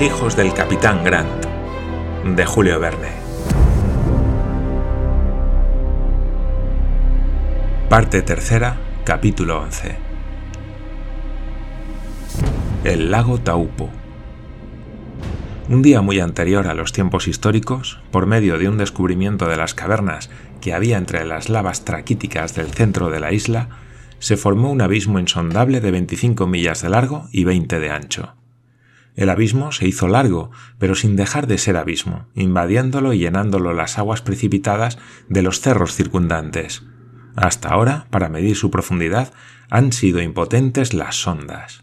Hijos del capitán Grant, de Julio Verne. Parte tercera, capítulo 11. El lago Taupo. Un día muy anterior a los tiempos históricos, por medio de un descubrimiento de las cavernas que había entre las lavas traquíticas del centro de la isla, se formó un abismo insondable de 25 millas de largo y 20 de ancho. El abismo se hizo largo, pero sin dejar de ser abismo, invadiéndolo y llenándolo las aguas precipitadas de los cerros circundantes. Hasta ahora, para medir su profundidad, han sido impotentes las sondas.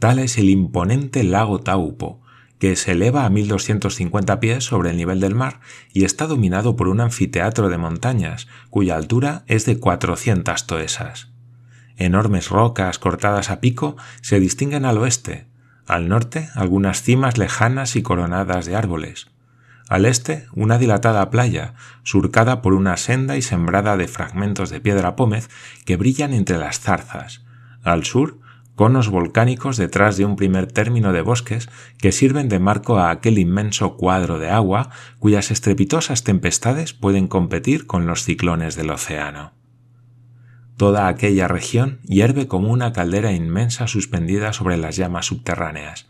Tal es el imponente lago Taupo, que se eleva a 1250 pies sobre el nivel del mar y está dominado por un anfiteatro de montañas cuya altura es de 400 toesas. Enormes rocas cortadas a pico se distinguen al oeste, al norte algunas cimas lejanas y coronadas de árboles. Al este una dilatada playa, surcada por una senda y sembrada de fragmentos de piedra pómez que brillan entre las zarzas. Al sur conos volcánicos detrás de un primer término de bosques que sirven de marco a aquel inmenso cuadro de agua cuyas estrepitosas tempestades pueden competir con los ciclones del océano. Toda aquella región hierve como una caldera inmensa suspendida sobre las llamas subterráneas.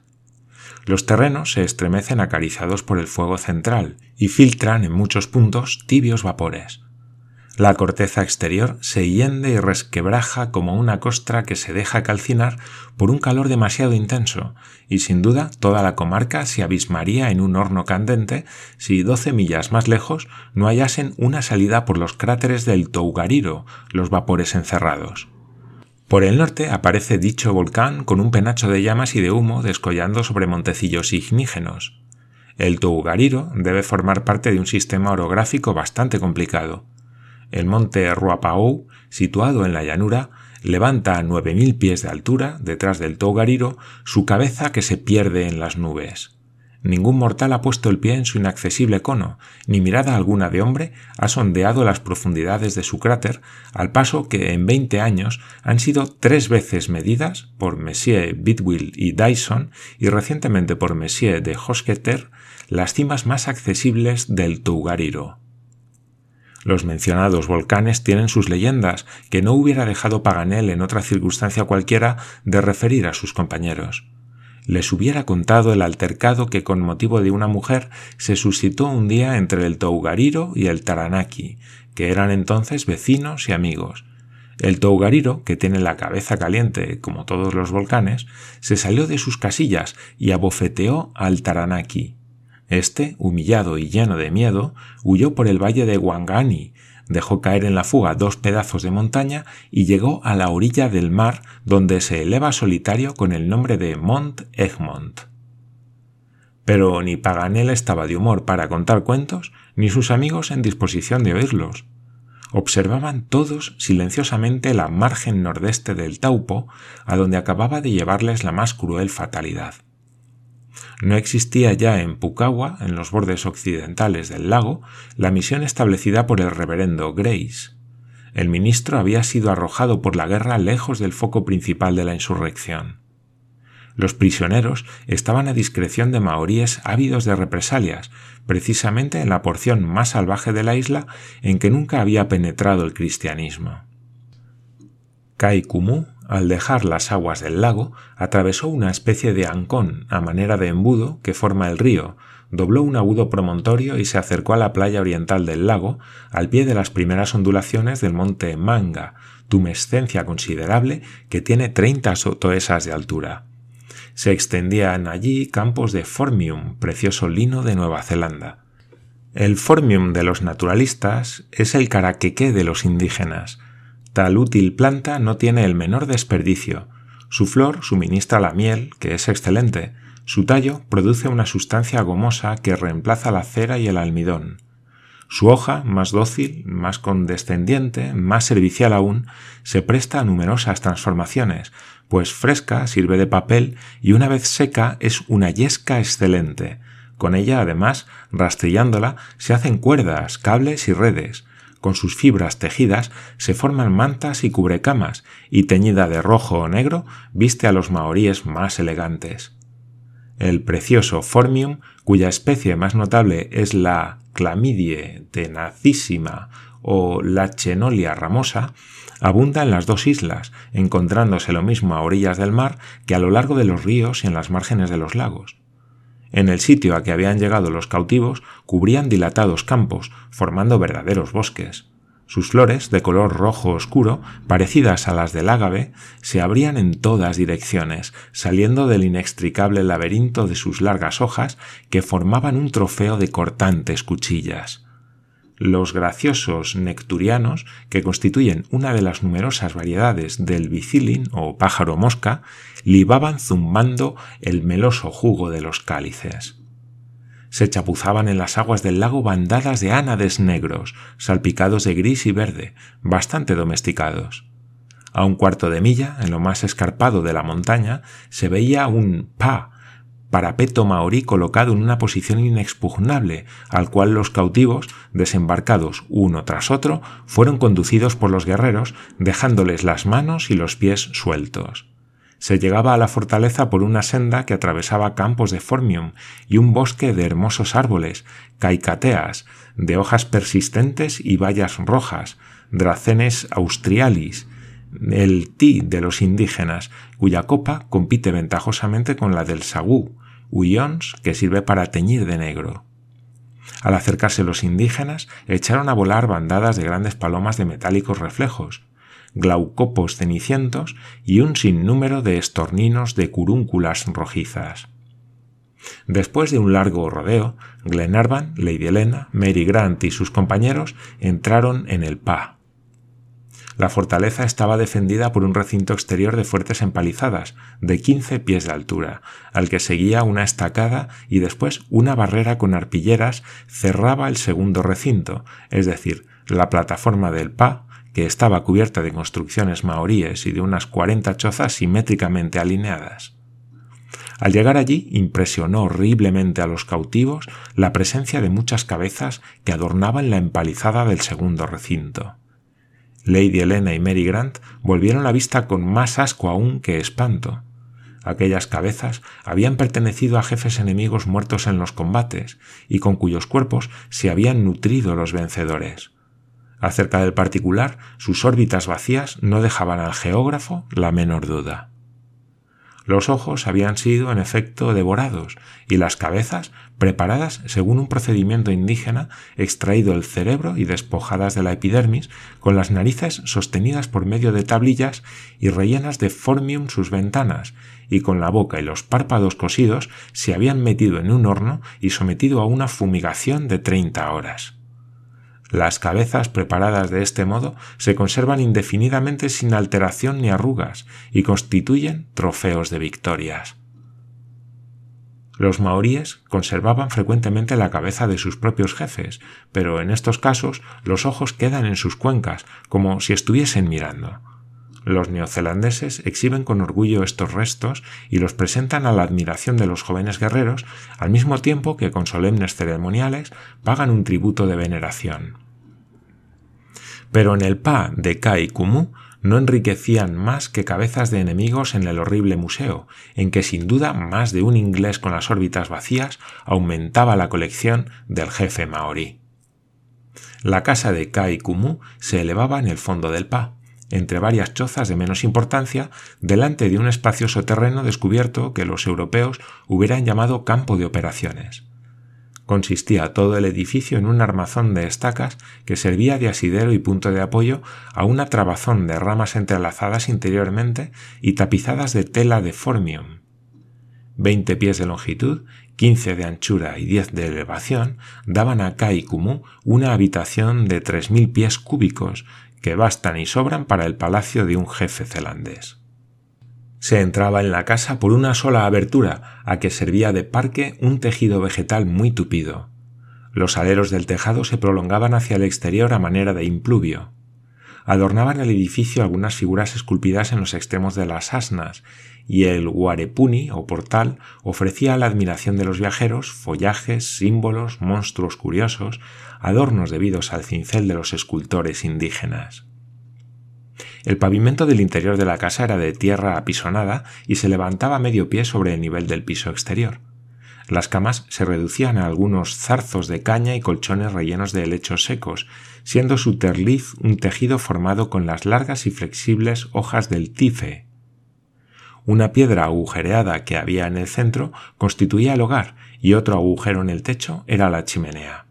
Los terrenos se estremecen acariciados por el fuego central y filtran en muchos puntos tibios vapores. La corteza exterior se hiende y resquebraja como una costra que se deja calcinar por un calor demasiado intenso, y sin duda toda la comarca se abismaría en un horno candente si doce millas más lejos no hallasen una salida por los cráteres del Tougariro, los vapores encerrados. Por el norte aparece dicho volcán con un penacho de llamas y de humo descollando sobre montecillos ignígenos. El Tougariro debe formar parte de un sistema orográfico bastante complicado. El monte Ruapao, situado en la llanura, levanta a 9.000 pies de altura, detrás del Tougariro, su cabeza que se pierde en las nubes. Ningún mortal ha puesto el pie en su inaccesible cono, ni mirada alguna de hombre ha sondeado las profundidades de su cráter, al paso que en veinte años han sido tres veces medidas por Messier Bidwill y Dyson y recientemente por Messier de Hosketer las cimas más accesibles del Tougariro. Los mencionados volcanes tienen sus leyendas, que no hubiera dejado Paganel en otra circunstancia cualquiera de referir a sus compañeros. Les hubiera contado el altercado que con motivo de una mujer se suscitó un día entre el Tougariro y el Taranaki, que eran entonces vecinos y amigos. El Tougariro, que tiene la cabeza caliente como todos los volcanes, se salió de sus casillas y abofeteó al Taranaki. Este, humillado y lleno de miedo, huyó por el valle de Wangani, dejó caer en la fuga dos pedazos de montaña y llegó a la orilla del mar donde se eleva solitario con el nombre de Mont Egmont. Pero ni Paganel estaba de humor para contar cuentos, ni sus amigos en disposición de oírlos. Observaban todos silenciosamente la margen nordeste del Taupo, a donde acababa de llevarles la más cruel fatalidad. No existía ya en Pucagua, en los bordes occidentales del lago, la misión establecida por el reverendo Grace. El ministro había sido arrojado por la guerra lejos del foco principal de la insurrección. Los prisioneros estaban a discreción de maoríes ávidos de represalias, precisamente en la porción más salvaje de la isla en que nunca había penetrado el cristianismo. Kai al dejar las aguas del lago, atravesó una especie de ancón a manera de embudo que forma el río, dobló un agudo promontorio y se acercó a la playa oriental del lago, al pie de las primeras ondulaciones del monte Manga, tumescencia considerable que tiene 30 toesas de altura. Se extendían allí campos de Formium, precioso lino de Nueva Zelanda. El Formium de los naturalistas es el caraqueque de los indígenas, Tal útil planta no tiene el menor desperdicio. Su flor suministra la miel, que es excelente. Su tallo produce una sustancia gomosa que reemplaza la cera y el almidón. Su hoja, más dócil, más condescendiente, más servicial aún, se presta a numerosas transformaciones, pues fresca sirve de papel y una vez seca es una yesca excelente. Con ella, además, rastrillándola, se hacen cuerdas, cables y redes, con sus fibras tejidas se forman mantas y cubrecamas, y teñida de rojo o negro viste a los maoríes más elegantes. el precioso Formium, cuya especie más notable es la Chlamydie tenacissima o la Chenolia ramosa, abunda en las dos islas, encontrándose lo mismo a orillas del mar que a lo largo de los ríos y en las márgenes de los lagos. En el sitio a que habían llegado los cautivos cubrían dilatados campos, formando verdaderos bosques. Sus flores, de color rojo oscuro, parecidas a las del ágave, se abrían en todas direcciones, saliendo del inextricable laberinto de sus largas hojas que formaban un trofeo de cortantes cuchillas. Los graciosos necturianos, que constituyen una de las numerosas variedades del bicilin o pájaro mosca, libaban zumbando el meloso jugo de los cálices se chapuzaban en las aguas del lago bandadas de ánades negros, salpicados de gris y verde, bastante domesticados. A un cuarto de milla, en lo más escarpado de la montaña, se veía un pa, parapeto maorí colocado en una posición inexpugnable, al cual los cautivos, desembarcados uno tras otro, fueron conducidos por los guerreros, dejándoles las manos y los pies sueltos. Se llegaba a la fortaleza por una senda que atravesaba campos de formium y un bosque de hermosos árboles, caicateas, de hojas persistentes y bayas rojas, dracenes austrialis, el tí de los indígenas, cuya copa compite ventajosamente con la del sagú, huyons que sirve para teñir de negro. Al acercarse los indígenas, echaron a volar bandadas de grandes palomas de metálicos reflejos, glaucopos cenicientos y un sinnúmero de estorninos de curúnculas rojizas. Después de un largo rodeo, Glenarvan, Lady Helena, Mary Grant y sus compañeros entraron en el Pa. La fortaleza estaba defendida por un recinto exterior de fuertes empalizadas, de quince pies de altura, al que seguía una estacada y después una barrera con arpilleras cerraba el segundo recinto, es decir, la plataforma del Pa estaba cubierta de construcciones maoríes y de unas cuarenta chozas simétricamente alineadas. Al llegar allí impresionó horriblemente a los cautivos la presencia de muchas cabezas que adornaban la empalizada del segundo recinto. Lady Helena y Mary Grant volvieron la vista con más asco aún que espanto. Aquellas cabezas habían pertenecido a jefes enemigos muertos en los combates y con cuyos cuerpos se habían nutrido los vencedores. Acerca del particular, sus órbitas vacías no dejaban al geógrafo la menor duda. Los ojos habían sido en efecto devorados y las cabezas preparadas según un procedimiento indígena extraído el cerebro y despojadas de la epidermis, con las narices sostenidas por medio de tablillas y rellenas de formium sus ventanas, y con la boca y los párpados cosidos se habían metido en un horno y sometido a una fumigación de treinta horas. Las cabezas preparadas de este modo se conservan indefinidamente sin alteración ni arrugas y constituyen trofeos de victorias. Los maoríes conservaban frecuentemente la cabeza de sus propios jefes, pero en estos casos los ojos quedan en sus cuencas, como si estuviesen mirando. Los neozelandeses exhiben con orgullo estos restos y los presentan a la admiración de los jóvenes guerreros, al mismo tiempo que con solemnes ceremoniales pagan un tributo de veneración. Pero en el Pa de Kai Kumu no enriquecían más que cabezas de enemigos en el horrible museo, en que sin duda más de un inglés con las órbitas vacías aumentaba la colección del jefe maorí. La casa de Kai Kumu se elevaba en el fondo del Pa, entre varias chozas de menos importancia, delante de un espacioso terreno descubierto que los europeos hubieran llamado campo de operaciones. Consistía todo el edificio en un armazón de estacas que servía de asidero y punto de apoyo a una trabazón de ramas entrelazadas interiormente y tapizadas de tela de formium. Veinte pies de longitud, quince de anchura y diez de elevación daban a Kai Kumu una habitación de tres mil pies cúbicos que bastan y sobran para el palacio de un jefe zelandés. Se entraba en la casa por una sola abertura, a que servía de parque un tejido vegetal muy tupido. Los aleros del tejado se prolongaban hacia el exterior a manera de impluvio. Adornaban el edificio algunas figuras esculpidas en los extremos de las asnas, y el guarepuni o portal ofrecía a la admiración de los viajeros follajes, símbolos, monstruos curiosos, adornos debidos al cincel de los escultores indígenas. El pavimento del interior de la casa era de tierra apisonada y se levantaba medio pie sobre el nivel del piso exterior. Las camas se reducían a algunos zarzos de caña y colchones rellenos de helechos secos, siendo su terliz un tejido formado con las largas y flexibles hojas del tife. Una piedra agujereada que había en el centro constituía el hogar y otro agujero en el techo era la chimenea.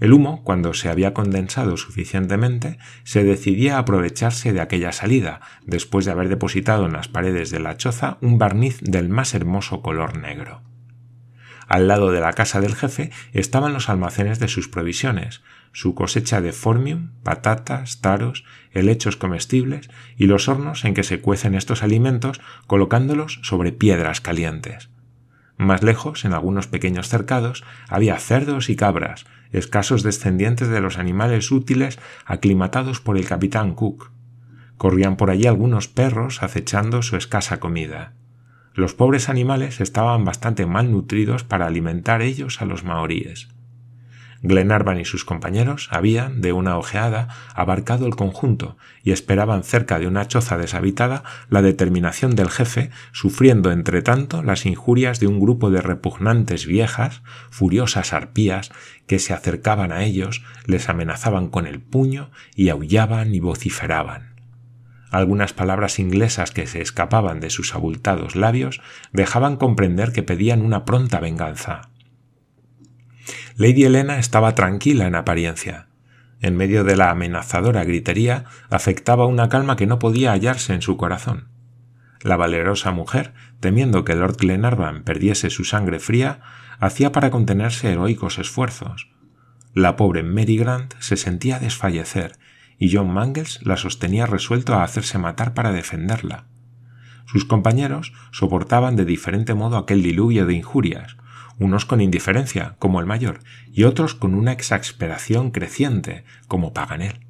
El humo, cuando se había condensado suficientemente, se decidía a aprovecharse de aquella salida, después de haber depositado en las paredes de la choza un barniz del más hermoso color negro. Al lado de la casa del jefe estaban los almacenes de sus provisiones, su cosecha de formium, patatas, taros, helechos comestibles y los hornos en que se cuecen estos alimentos colocándolos sobre piedras calientes. Más lejos, en algunos pequeños cercados, había cerdos y cabras, escasos descendientes de los animales útiles aclimatados por el capitán Cook. Corrían por allí algunos perros acechando su escasa comida. Los pobres animales estaban bastante mal nutridos para alimentar ellos a los maoríes. Glenarvan y sus compañeros habían, de una ojeada, abarcado el conjunto y esperaban cerca de una choza deshabitada la determinación del jefe, sufriendo entre tanto las injurias de un grupo de repugnantes viejas, furiosas arpías, que se acercaban a ellos, les amenazaban con el puño y aullaban y vociferaban. Algunas palabras inglesas que se escapaban de sus abultados labios dejaban comprender que pedían una pronta venganza. Lady Helena estaba tranquila en apariencia. En medio de la amenazadora gritería afectaba una calma que no podía hallarse en su corazón. La valerosa mujer, temiendo que Lord Glenarvan perdiese su sangre fría, hacía para contenerse heroicos esfuerzos. La pobre Mary Grant se sentía desfallecer y John Mangles la sostenía resuelto a hacerse matar para defenderla. Sus compañeros soportaban de diferente modo aquel diluvio de injurias, unos con indiferencia, como el mayor, y otros con una exasperación creciente, como Paganel.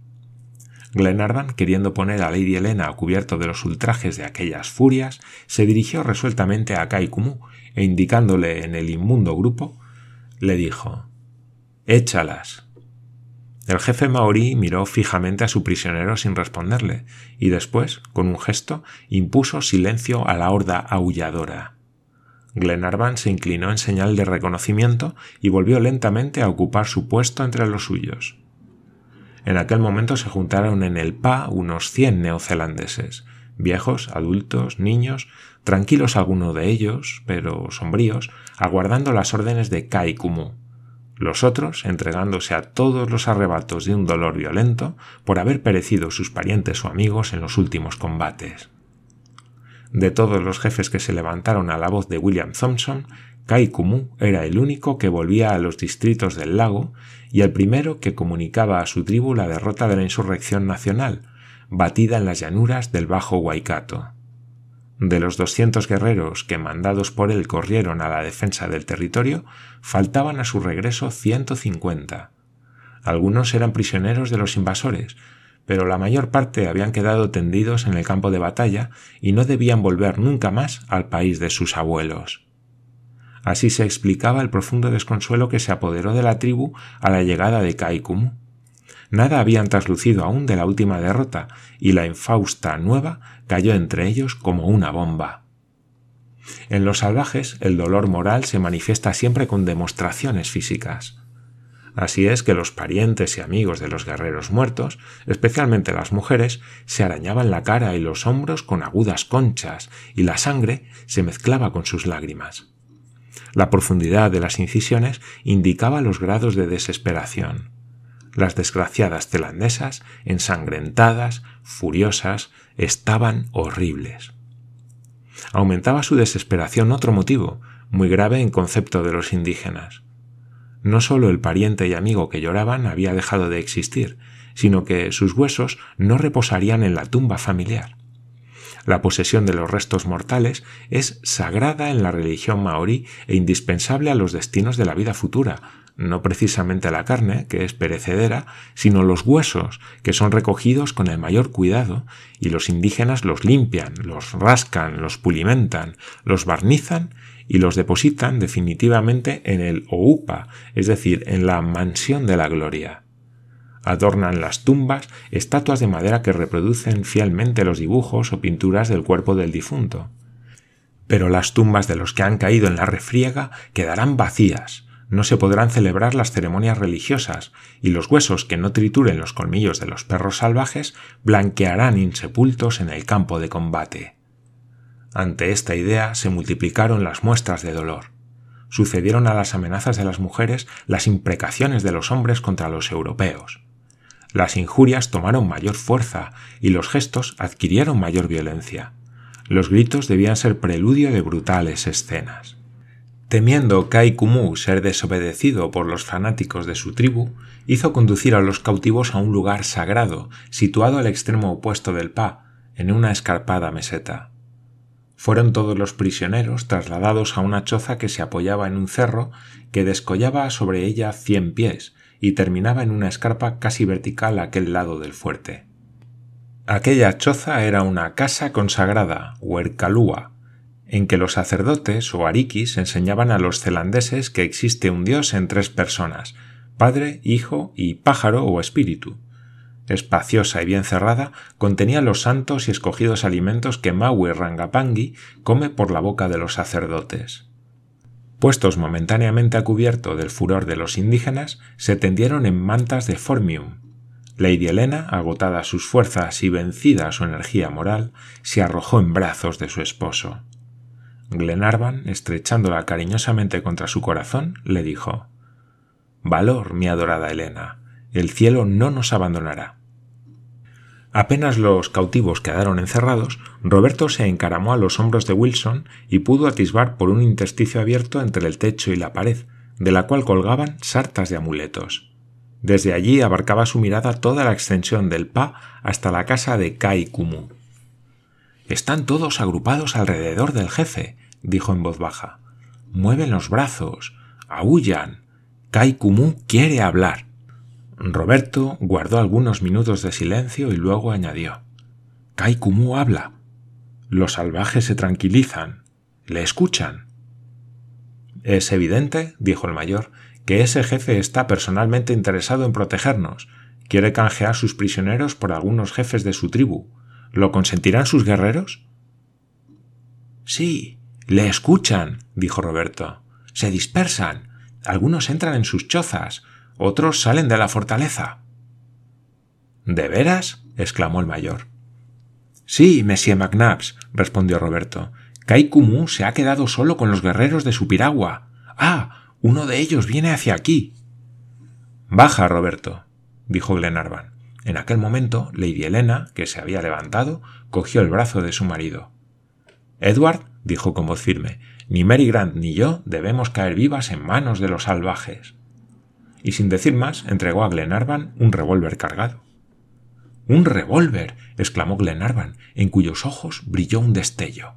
Glenarvan, queriendo poner a Lady Helena a cubierto de los ultrajes de aquellas furias, se dirigió resueltamente a Kai e indicándole en el inmundo grupo, le dijo Échalas. El jefe maorí miró fijamente a su prisionero sin responderle, y después, con un gesto, impuso silencio a la horda aulladora. Glenarvan se inclinó en señal de reconocimiento y volvió lentamente a ocupar su puesto entre los suyos. En aquel momento se juntaron en el PA unos cien neozelandeses, viejos, adultos, niños, tranquilos algunos de ellos, pero sombríos, aguardando las órdenes de Kai los otros entregándose a todos los arrebatos de un dolor violento por haber perecido sus parientes o amigos en los últimos combates. De todos los jefes que se levantaron a la voz de William Thompson, Kai Kumu era el único que volvía a los distritos del lago y el primero que comunicaba a su tribu la derrota de la insurrección nacional, batida en las llanuras del Bajo Waikato. De los 200 guerreros que mandados por él corrieron a la defensa del territorio, faltaban a su regreso 150. Algunos eran prisioneros de los invasores, pero la mayor parte habían quedado tendidos en el campo de batalla y no debían volver nunca más al país de sus abuelos. Así se explicaba el profundo desconsuelo que se apoderó de la tribu a la llegada de Kaikum. Nada habían traslucido aún de la última derrota, y la infausta nueva cayó entre ellos como una bomba. En los salvajes el dolor moral se manifiesta siempre con demostraciones físicas. Así es que los parientes y amigos de los guerreros muertos, especialmente las mujeres, se arañaban la cara y los hombros con agudas conchas, y la sangre se mezclaba con sus lágrimas. La profundidad de las incisiones indicaba los grados de desesperación. Las desgraciadas telandesas, ensangrentadas, furiosas, estaban horribles. Aumentaba su desesperación otro motivo, muy grave en concepto de los indígenas. No sólo el pariente y amigo que lloraban había dejado de existir, sino que sus huesos no reposarían en la tumba familiar. La posesión de los restos mortales es sagrada en la religión maorí e indispensable a los destinos de la vida futura, no precisamente la carne, que es perecedera, sino los huesos, que son recogidos con el mayor cuidado, y los indígenas los limpian, los rascan, los pulimentan, los barnizan y los depositan definitivamente en el Oupa, es decir, en la mansión de la gloria. Adornan las tumbas estatuas de madera que reproducen fielmente los dibujos o pinturas del cuerpo del difunto. Pero las tumbas de los que han caído en la refriega quedarán vacías, no se podrán celebrar las ceremonias religiosas, y los huesos que no trituren los colmillos de los perros salvajes blanquearán insepultos en el campo de combate. Ante esta idea se multiplicaron las muestras de dolor. Sucedieron a las amenazas de las mujeres las imprecaciones de los hombres contra los europeos. Las injurias tomaron mayor fuerza y los gestos adquirieron mayor violencia. Los gritos debían ser preludio de brutales escenas. Temiendo Kai Kumu ser desobedecido por los fanáticos de su tribu, hizo conducir a los cautivos a un lugar sagrado situado al extremo opuesto del Pa, en una escarpada meseta. Fueron todos los prisioneros trasladados a una choza que se apoyaba en un cerro que descollaba sobre ella cien pies y terminaba en una escarpa casi vertical a aquel lado del fuerte. Aquella choza era una casa consagrada, Huercalúa, en que los sacerdotes o ariquis enseñaban a los celandeses que existe un dios en tres personas, Padre, Hijo y Pájaro o Espíritu, espaciosa y bien cerrada, contenía los santos y escogidos alimentos que Maui Rangapangi come por la boca de los sacerdotes. Puestos momentáneamente a cubierto del furor de los indígenas, se tendieron en mantas de formium. Lady Helena, agotada sus fuerzas y vencida su energía moral, se arrojó en brazos de su esposo. Glenarvan, estrechándola cariñosamente contra su corazón, le dijo Valor, mi adorada Helena, el cielo no nos abandonará. Apenas los cautivos quedaron encerrados, Roberto se encaramó a los hombros de Wilson y pudo atisbar por un intersticio abierto entre el techo y la pared, de la cual colgaban sartas de amuletos. Desde allí abarcaba su mirada toda la extensión del Pa hasta la casa de Kai Kumu. Están todos agrupados alrededor del jefe, dijo en voz baja. Mueven los brazos, aullan. Kai Kumu quiere hablar. Roberto guardó algunos minutos de silencio y luego añadió Kai Kumu habla. Los salvajes se tranquilizan. Le escuchan. Es evidente, dijo el mayor, que ese jefe está personalmente interesado en protegernos. Quiere canjear sus prisioneros por algunos jefes de su tribu. ¿Lo consentirán sus guerreros? Sí, le escuchan, dijo Roberto. Se dispersan. Algunos entran en sus chozas, otros salen de la fortaleza. ¿De veras? exclamó el mayor. Sí, Monsieur McNabbs, respondió Roberto. Kai Kumu se ha quedado solo con los guerreros de su piragua. Ah, uno de ellos viene hacia aquí. Baja, Roberto, dijo Glenarvan. En aquel momento, Lady Helena, que se había levantado, cogió el brazo de su marido. Edward, dijo con voz firme, ni Mary Grant ni yo debemos caer vivas en manos de los salvajes. Y sin decir más, entregó a Glenarvan un revólver cargado. ¡Un revólver! exclamó Glenarvan, en cuyos ojos brilló un destello.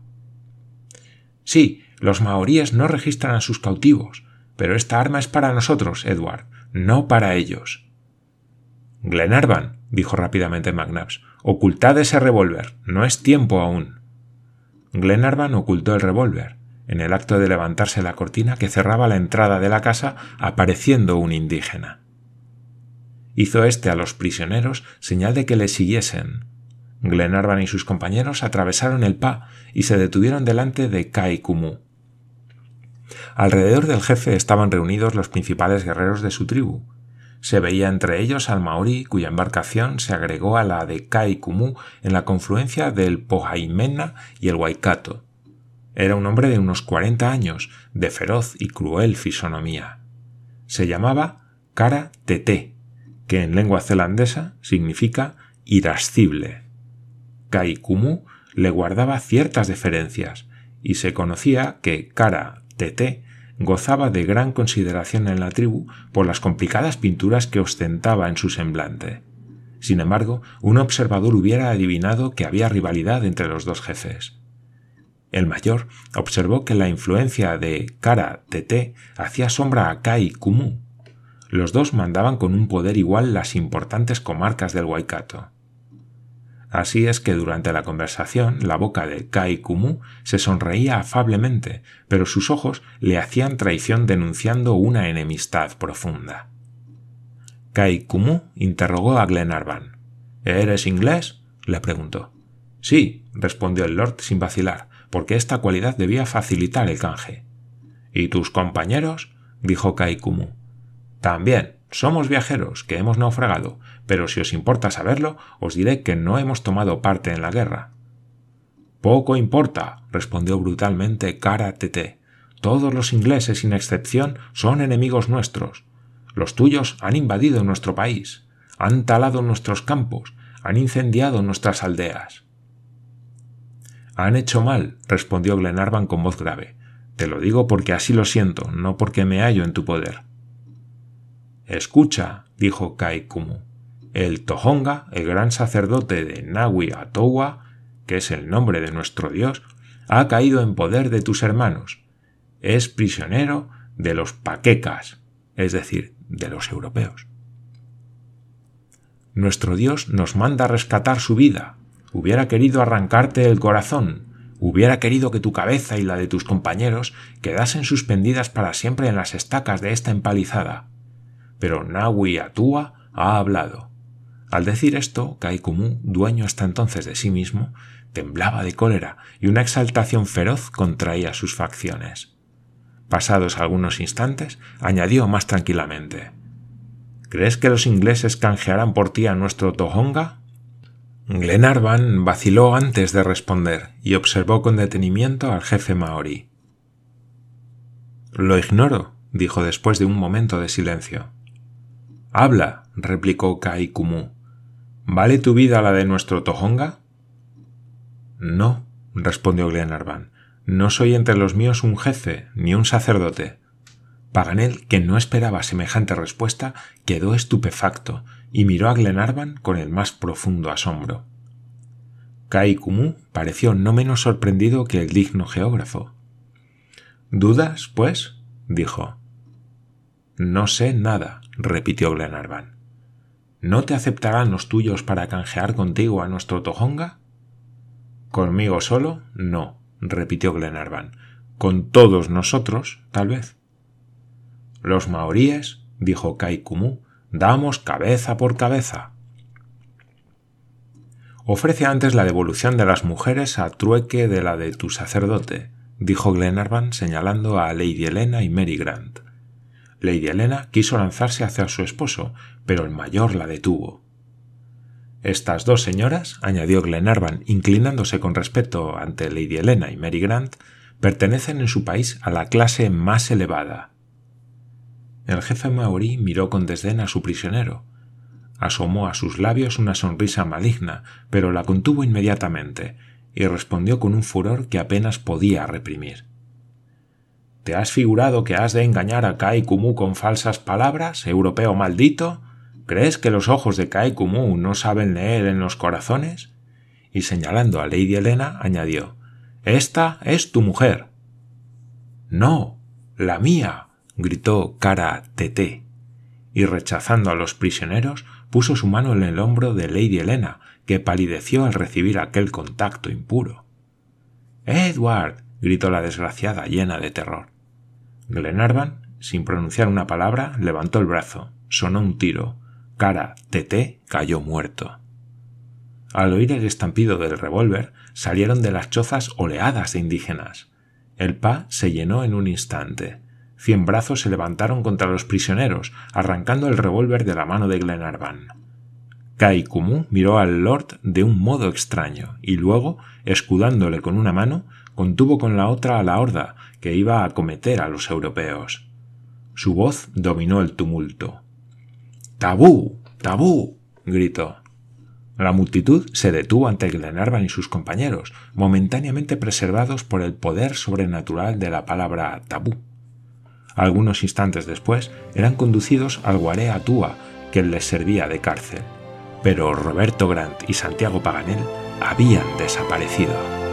Sí, los maoríes no registran a sus cautivos, pero esta arma es para nosotros, Edward, no para ellos. Glenarvan, dijo rápidamente McNabbs, ocultad ese revólver, no es tiempo aún. Glenarvan ocultó el revólver, en el acto de levantarse la cortina que cerraba la entrada de la casa, apareciendo un indígena. Hizo éste a los prisioneros señal de que le siguiesen. Glenarvan y sus compañeros atravesaron el Pa y se detuvieron delante de Kai Kumu. Alrededor del jefe estaban reunidos los principales guerreros de su tribu, se veía entre ellos al maorí cuya embarcación se agregó a la de Kai Kumu en la confluencia del Pohaimena y el Waikato. Era un hombre de unos cuarenta años, de feroz y cruel fisonomía. Se llamaba Kara Tete, que en lengua zelandesa significa irascible. Kai Kumu le guardaba ciertas deferencias, y se conocía que Kara Tete gozaba de gran consideración en la tribu por las complicadas pinturas que ostentaba en su semblante. Sin embargo, un observador hubiera adivinado que había rivalidad entre los dos jefes. El mayor observó que la influencia de Kara Tete hacía sombra a Kai Kumu. Los dos mandaban con un poder igual las importantes comarcas del Waikato. Así es que durante la conversación la boca de Kai Kumu se sonreía afablemente, pero sus ojos le hacían traición denunciando una enemistad profunda. Kai Kumu interrogó a Glenarvan. ¿Eres inglés? le preguntó. Sí, respondió el lord sin vacilar, porque esta cualidad debía facilitar el canje. ¿Y tus compañeros? dijo Kaikumu. También, somos viajeros que hemos naufragado, pero si os importa saberlo, os diré que no hemos tomado parte en la guerra. Poco importa, respondió brutalmente Cara Tete. Todos los ingleses, sin excepción, son enemigos nuestros. Los tuyos han invadido nuestro país, han talado nuestros campos, han incendiado nuestras aldeas. Han hecho mal, respondió Glenarvan con voz grave. Te lo digo porque así lo siento, no porque me hallo en tu poder. Escucha, dijo Kaikumu. El Tohonga, el gran sacerdote de Nawi Atowa, que es el nombre de nuestro Dios, ha caído en poder de tus hermanos. Es prisionero de los paquecas, es decir, de los europeos. Nuestro Dios nos manda rescatar su vida. Hubiera querido arrancarte el corazón, hubiera querido que tu cabeza y la de tus compañeros quedasen suspendidas para siempre en las estacas de esta empalizada. Pero Nawi Atua ha hablado. Al decir esto, Kaikumu, dueño hasta entonces de sí mismo, temblaba de cólera y una exaltación feroz contraía sus facciones. Pasados algunos instantes, añadió más tranquilamente ¿Crees que los ingleses canjearán por ti a nuestro Tohonga? Glenarvan vaciló antes de responder y observó con detenimiento al jefe maorí. Lo ignoro, dijo después de un momento de silencio. Habla, replicó Kai Kumu. ¿Vale tu vida la de nuestro Tohonga? No, respondió Glenarvan. No soy entre los míos un jefe ni un sacerdote. Paganel, que no esperaba semejante respuesta, quedó estupefacto y miró a Glenarvan con el más profundo asombro. Kai Kumu pareció no menos sorprendido que el digno geógrafo. ¿Dudas, pues? dijo. No sé nada, repitió Glenarvan. ¿No te aceptarán los tuyos para canjear contigo a nuestro Tojonga? Conmigo solo, no, repitió Glenarvan. Con todos nosotros, tal vez. Los maoríes, dijo Kai Kumu, damos cabeza por cabeza. Ofrece antes la devolución de las mujeres a trueque de la de tu sacerdote, dijo Glenarvan señalando a Lady Helena y Mary Grant. Lady Helena quiso lanzarse hacia su esposo, pero el mayor la detuvo. Estas dos señoras, añadió Glenarvan, inclinándose con respeto ante Lady Helena y Mary Grant, pertenecen en su país a la clase más elevada. El jefe maorí miró con desdén a su prisionero. Asomó a sus labios una sonrisa maligna, pero la contuvo inmediatamente, y respondió con un furor que apenas podía reprimir. ¿Te has figurado que has de engañar a Kai Kumu con falsas palabras, europeo maldito? ¿Crees que los ojos de Kai Kumu no saben leer en los corazones? Y señalando a Lady Helena, añadió Esta es tu mujer. No, la mía, gritó Cara Tete, y rechazando a los prisioneros, puso su mano en el hombro de Lady Helena, que palideció al recibir aquel contacto impuro. Edward. gritó la desgraciada llena de terror. Glenarvan, sin pronunciar una palabra, levantó el brazo, sonó un tiro, cara Tete cayó muerto. Al oír el estampido del revólver, salieron de las chozas oleadas de indígenas. El pa se llenó en un instante. Cien brazos se levantaron contra los prisioneros, arrancando el revólver de la mano de Glenarvan. Kai Kumu miró al lord de un modo extraño y luego, escudándole con una mano, contuvo con la otra a la horda que iba a acometer a los europeos. Su voz dominó el tumulto. ¡Tabú! ¡Tabú! gritó. La multitud se detuvo ante Glenarvan y sus compañeros, momentáneamente preservados por el poder sobrenatural de la palabra tabú. Algunos instantes después eran conducidos al Guaré Atua, que les servía de cárcel. Pero Roberto Grant y Santiago Paganel habían desaparecido.